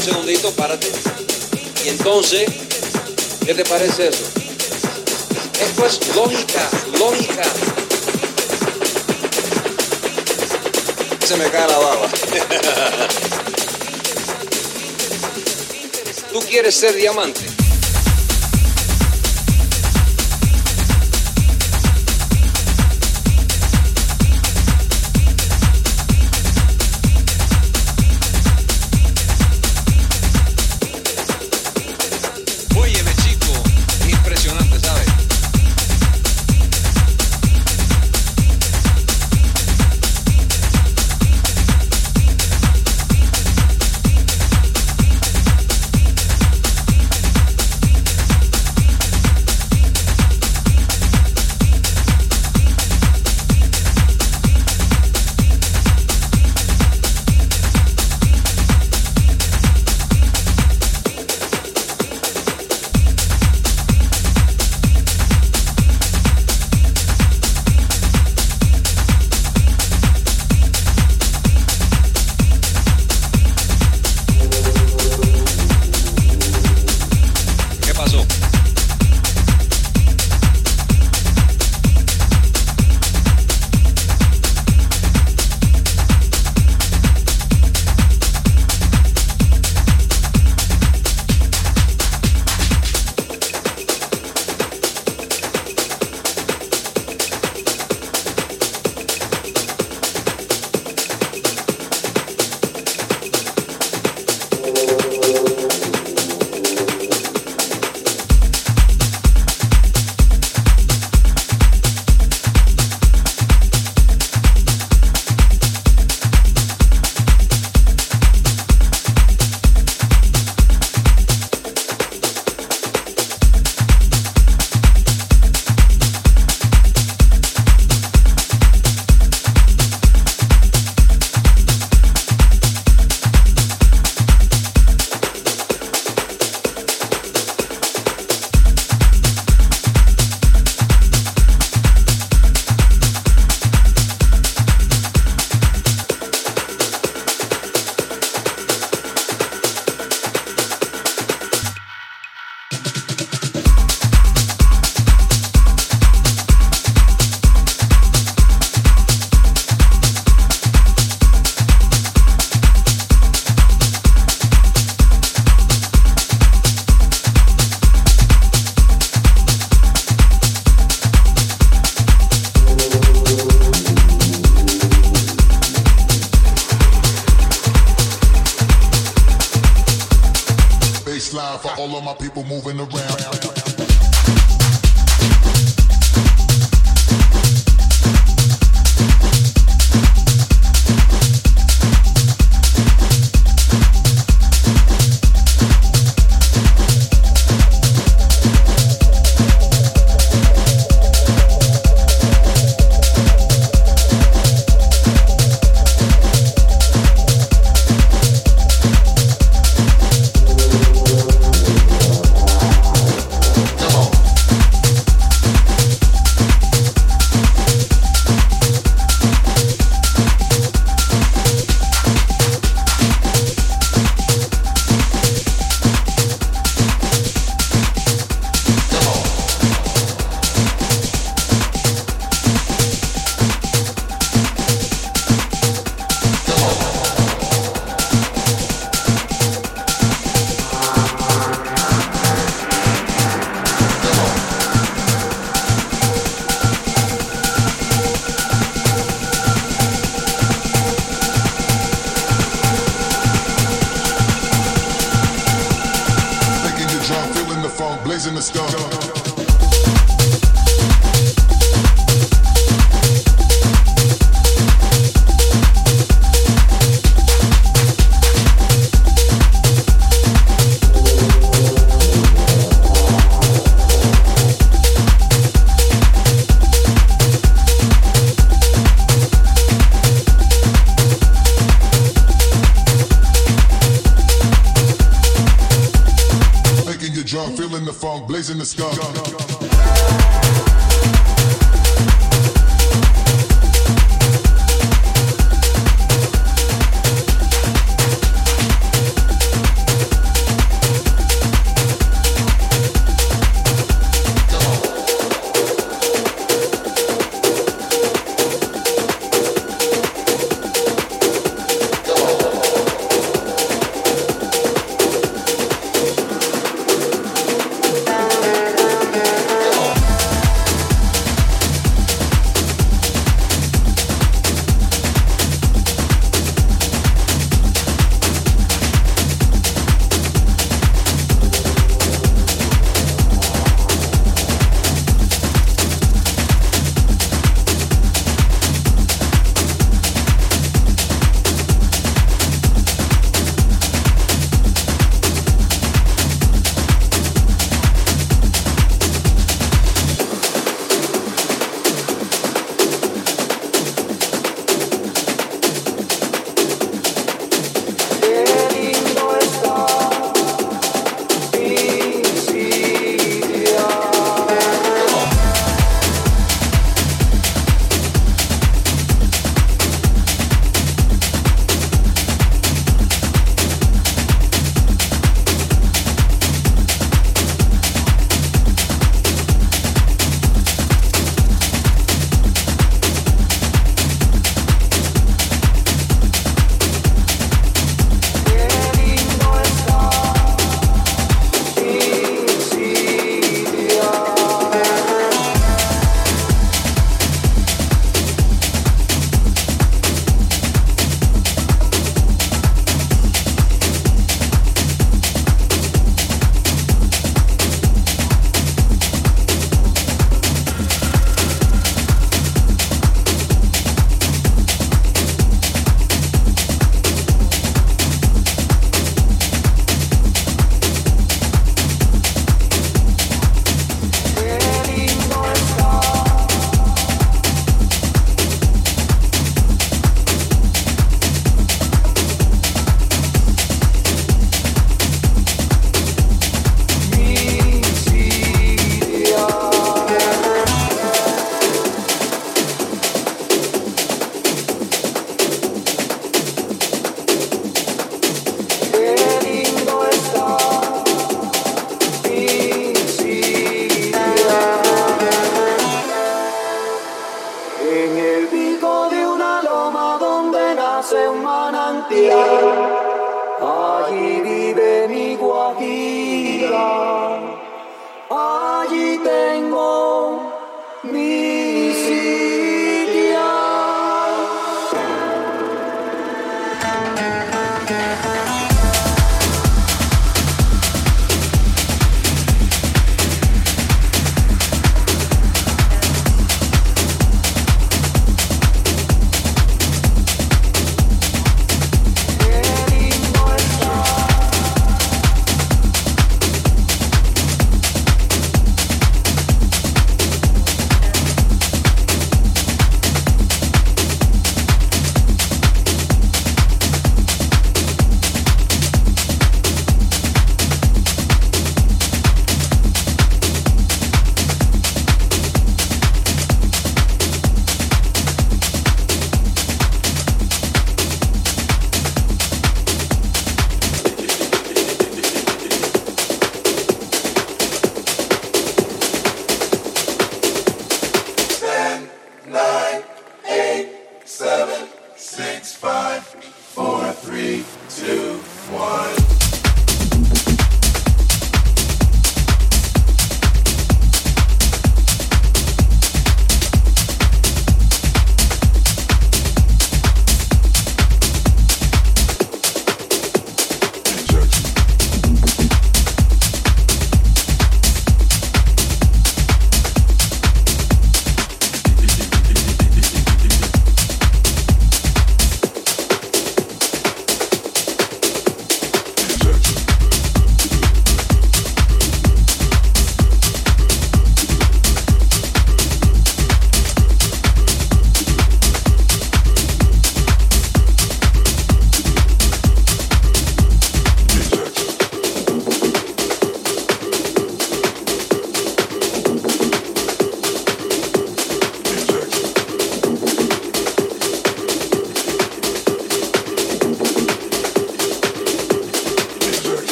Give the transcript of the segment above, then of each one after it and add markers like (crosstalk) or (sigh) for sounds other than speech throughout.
un segundito, párate. Y entonces, ¿qué te parece eso? Esto es lógica, lógica. Se me cae la baba. (laughs) Tú quieres ser diamante.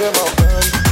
them all.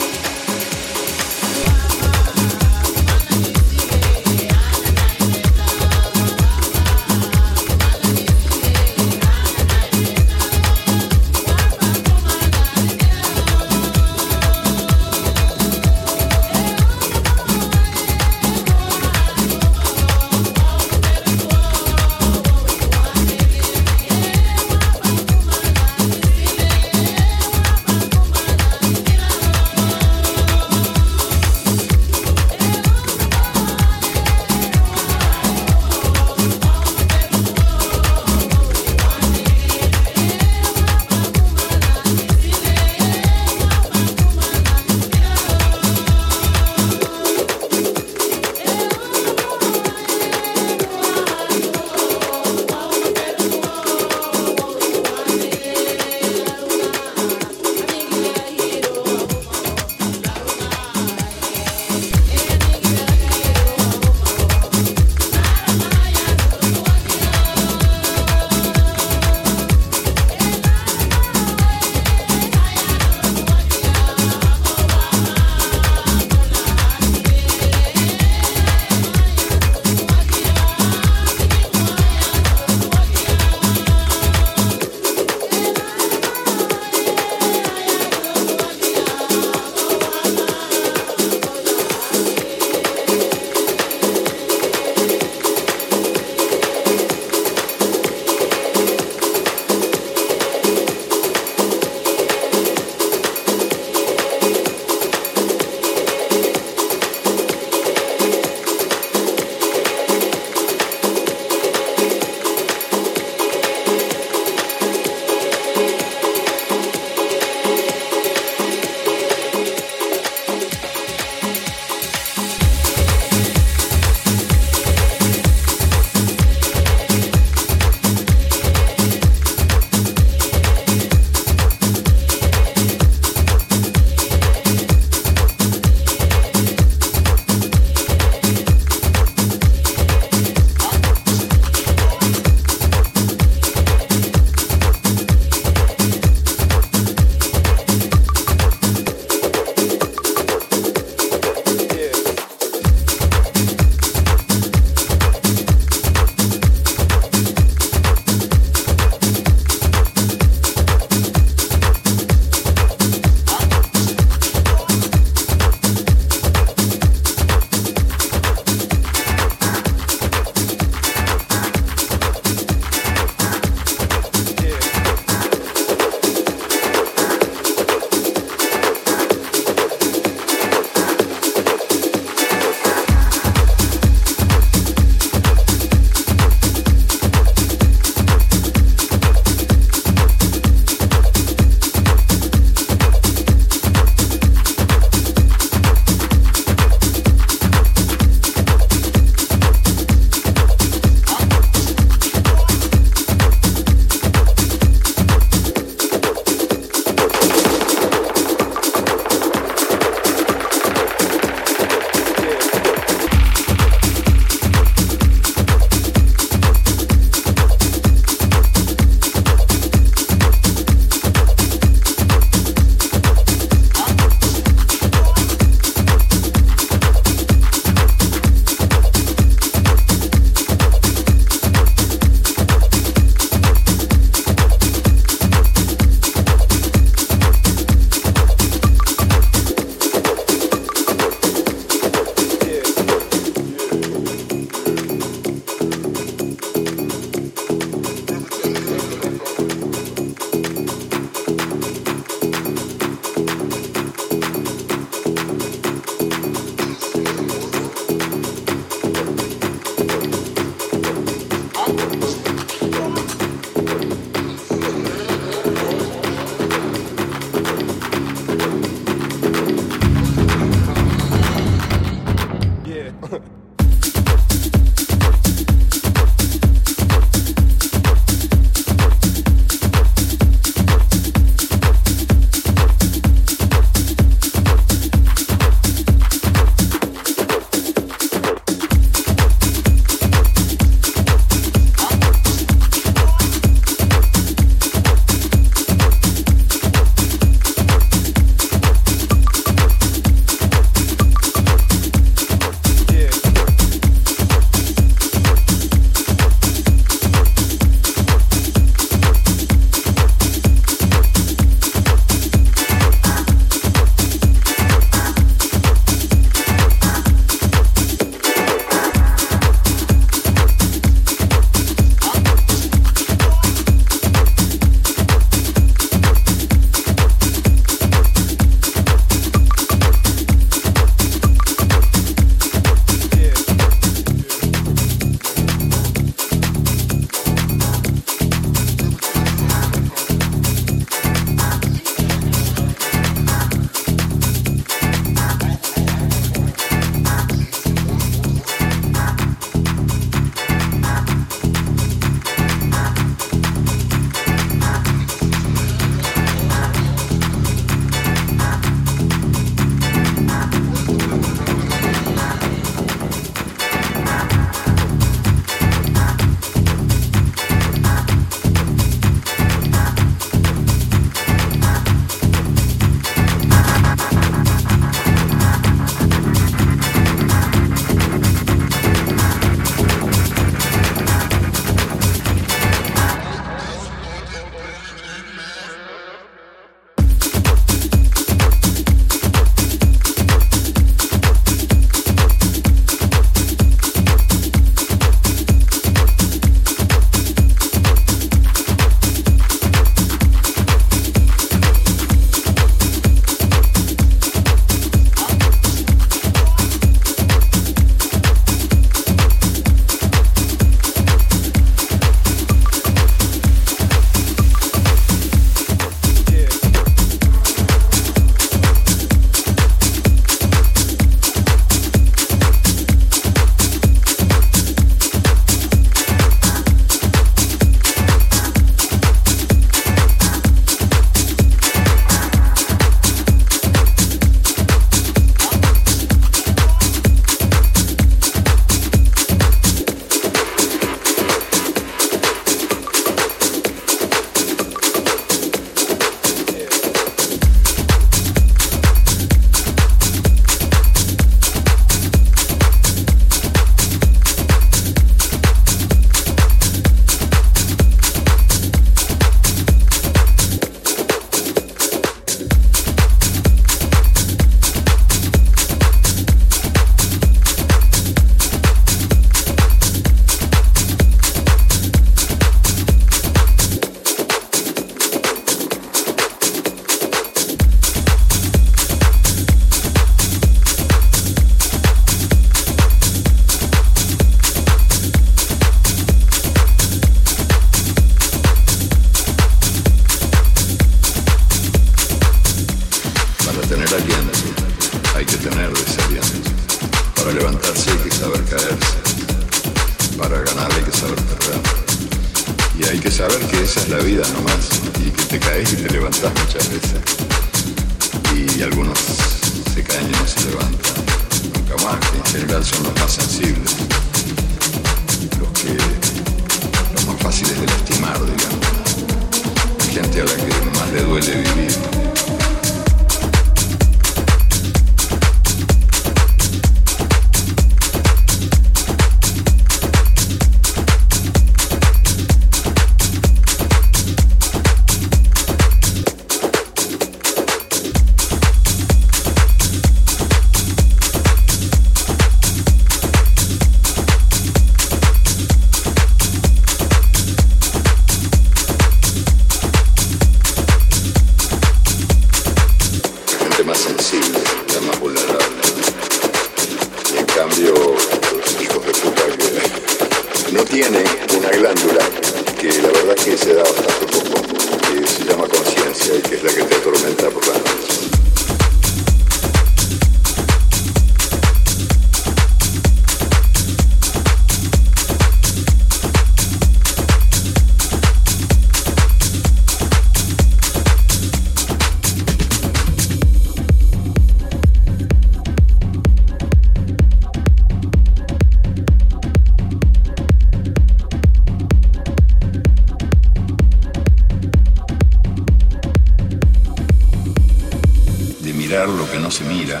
Se mira,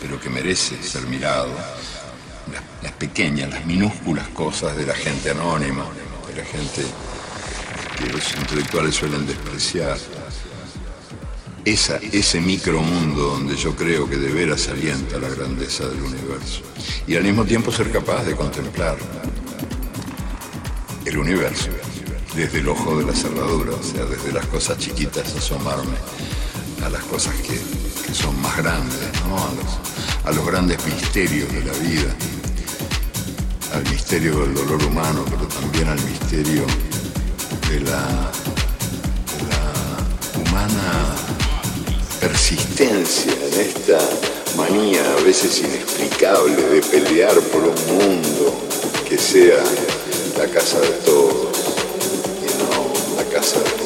pero que merece ser mirado. Las, las pequeñas, las minúsculas cosas de la gente anónima, de la gente que los intelectuales suelen despreciar. Esa, ese micromundo donde yo creo que de veras alienta la grandeza del universo. Y al mismo tiempo ser capaz de contemplar el universo desde el ojo de la cerradura, o sea, desde las cosas chiquitas asomarme a las cosas que, son más grandes, a, los, grandes misterios de la vida, al misterio del dolor humano, pero también al misterio de la, de la humana persistencia en esta manía a veces inexplicable de pelear por un mundo que sea la casa de todos y no la casa de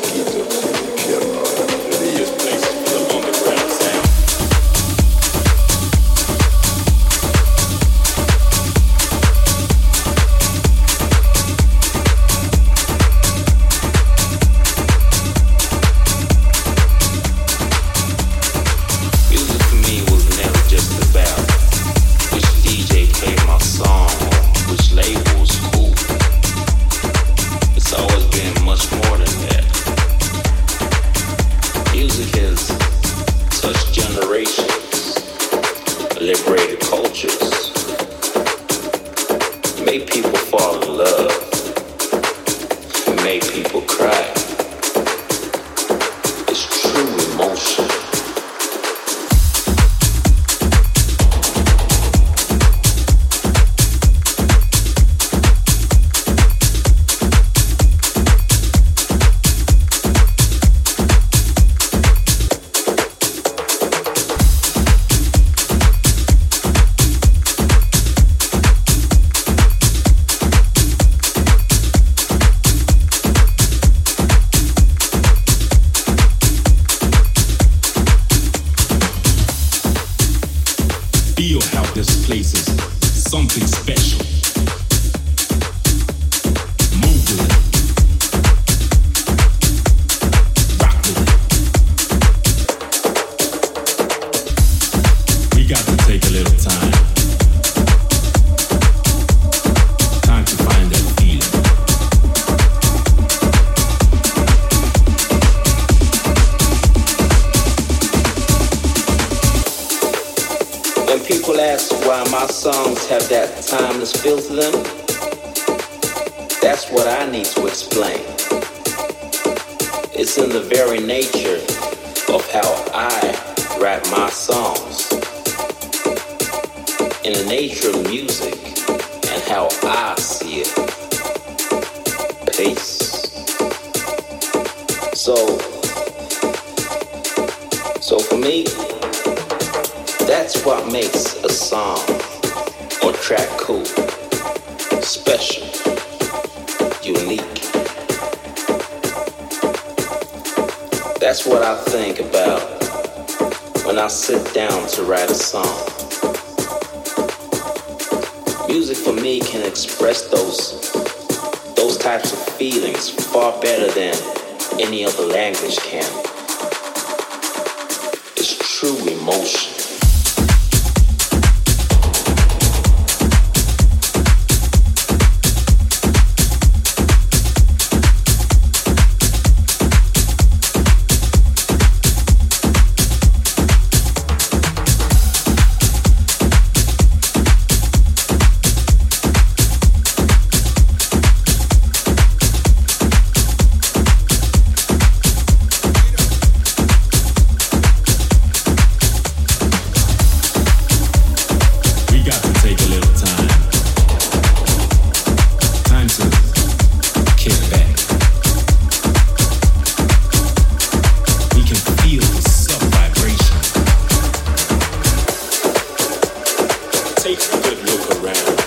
Take a good look around.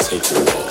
Take a walk.